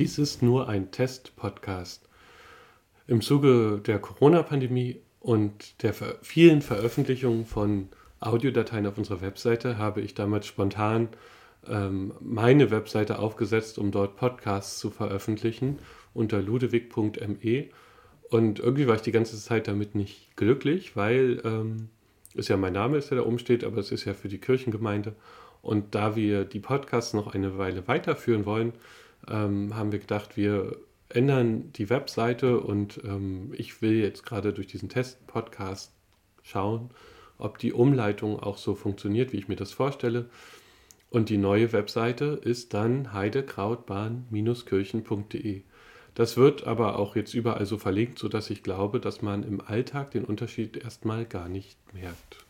Dies ist nur ein Test-Podcast. Im Zuge der Corona-Pandemie und der vielen Veröffentlichungen von Audiodateien auf unserer Webseite habe ich damals spontan ähm, meine Webseite aufgesetzt, um dort Podcasts zu veröffentlichen unter ludewig.me. Und irgendwie war ich die ganze Zeit damit nicht glücklich, weil ähm, es ja mein Name ist, der da oben steht, aber es ist ja für die Kirchengemeinde. Und da wir die Podcasts noch eine Weile weiterführen wollen, ähm, haben wir gedacht, wir ändern die Webseite und ähm, ich will jetzt gerade durch diesen Test-Podcast schauen, ob die Umleitung auch so funktioniert, wie ich mir das vorstelle. Und die neue Webseite ist dann heidekrautbahn-kirchen.de. Das wird aber auch jetzt überall so verlinkt, sodass ich glaube, dass man im Alltag den Unterschied erstmal gar nicht merkt.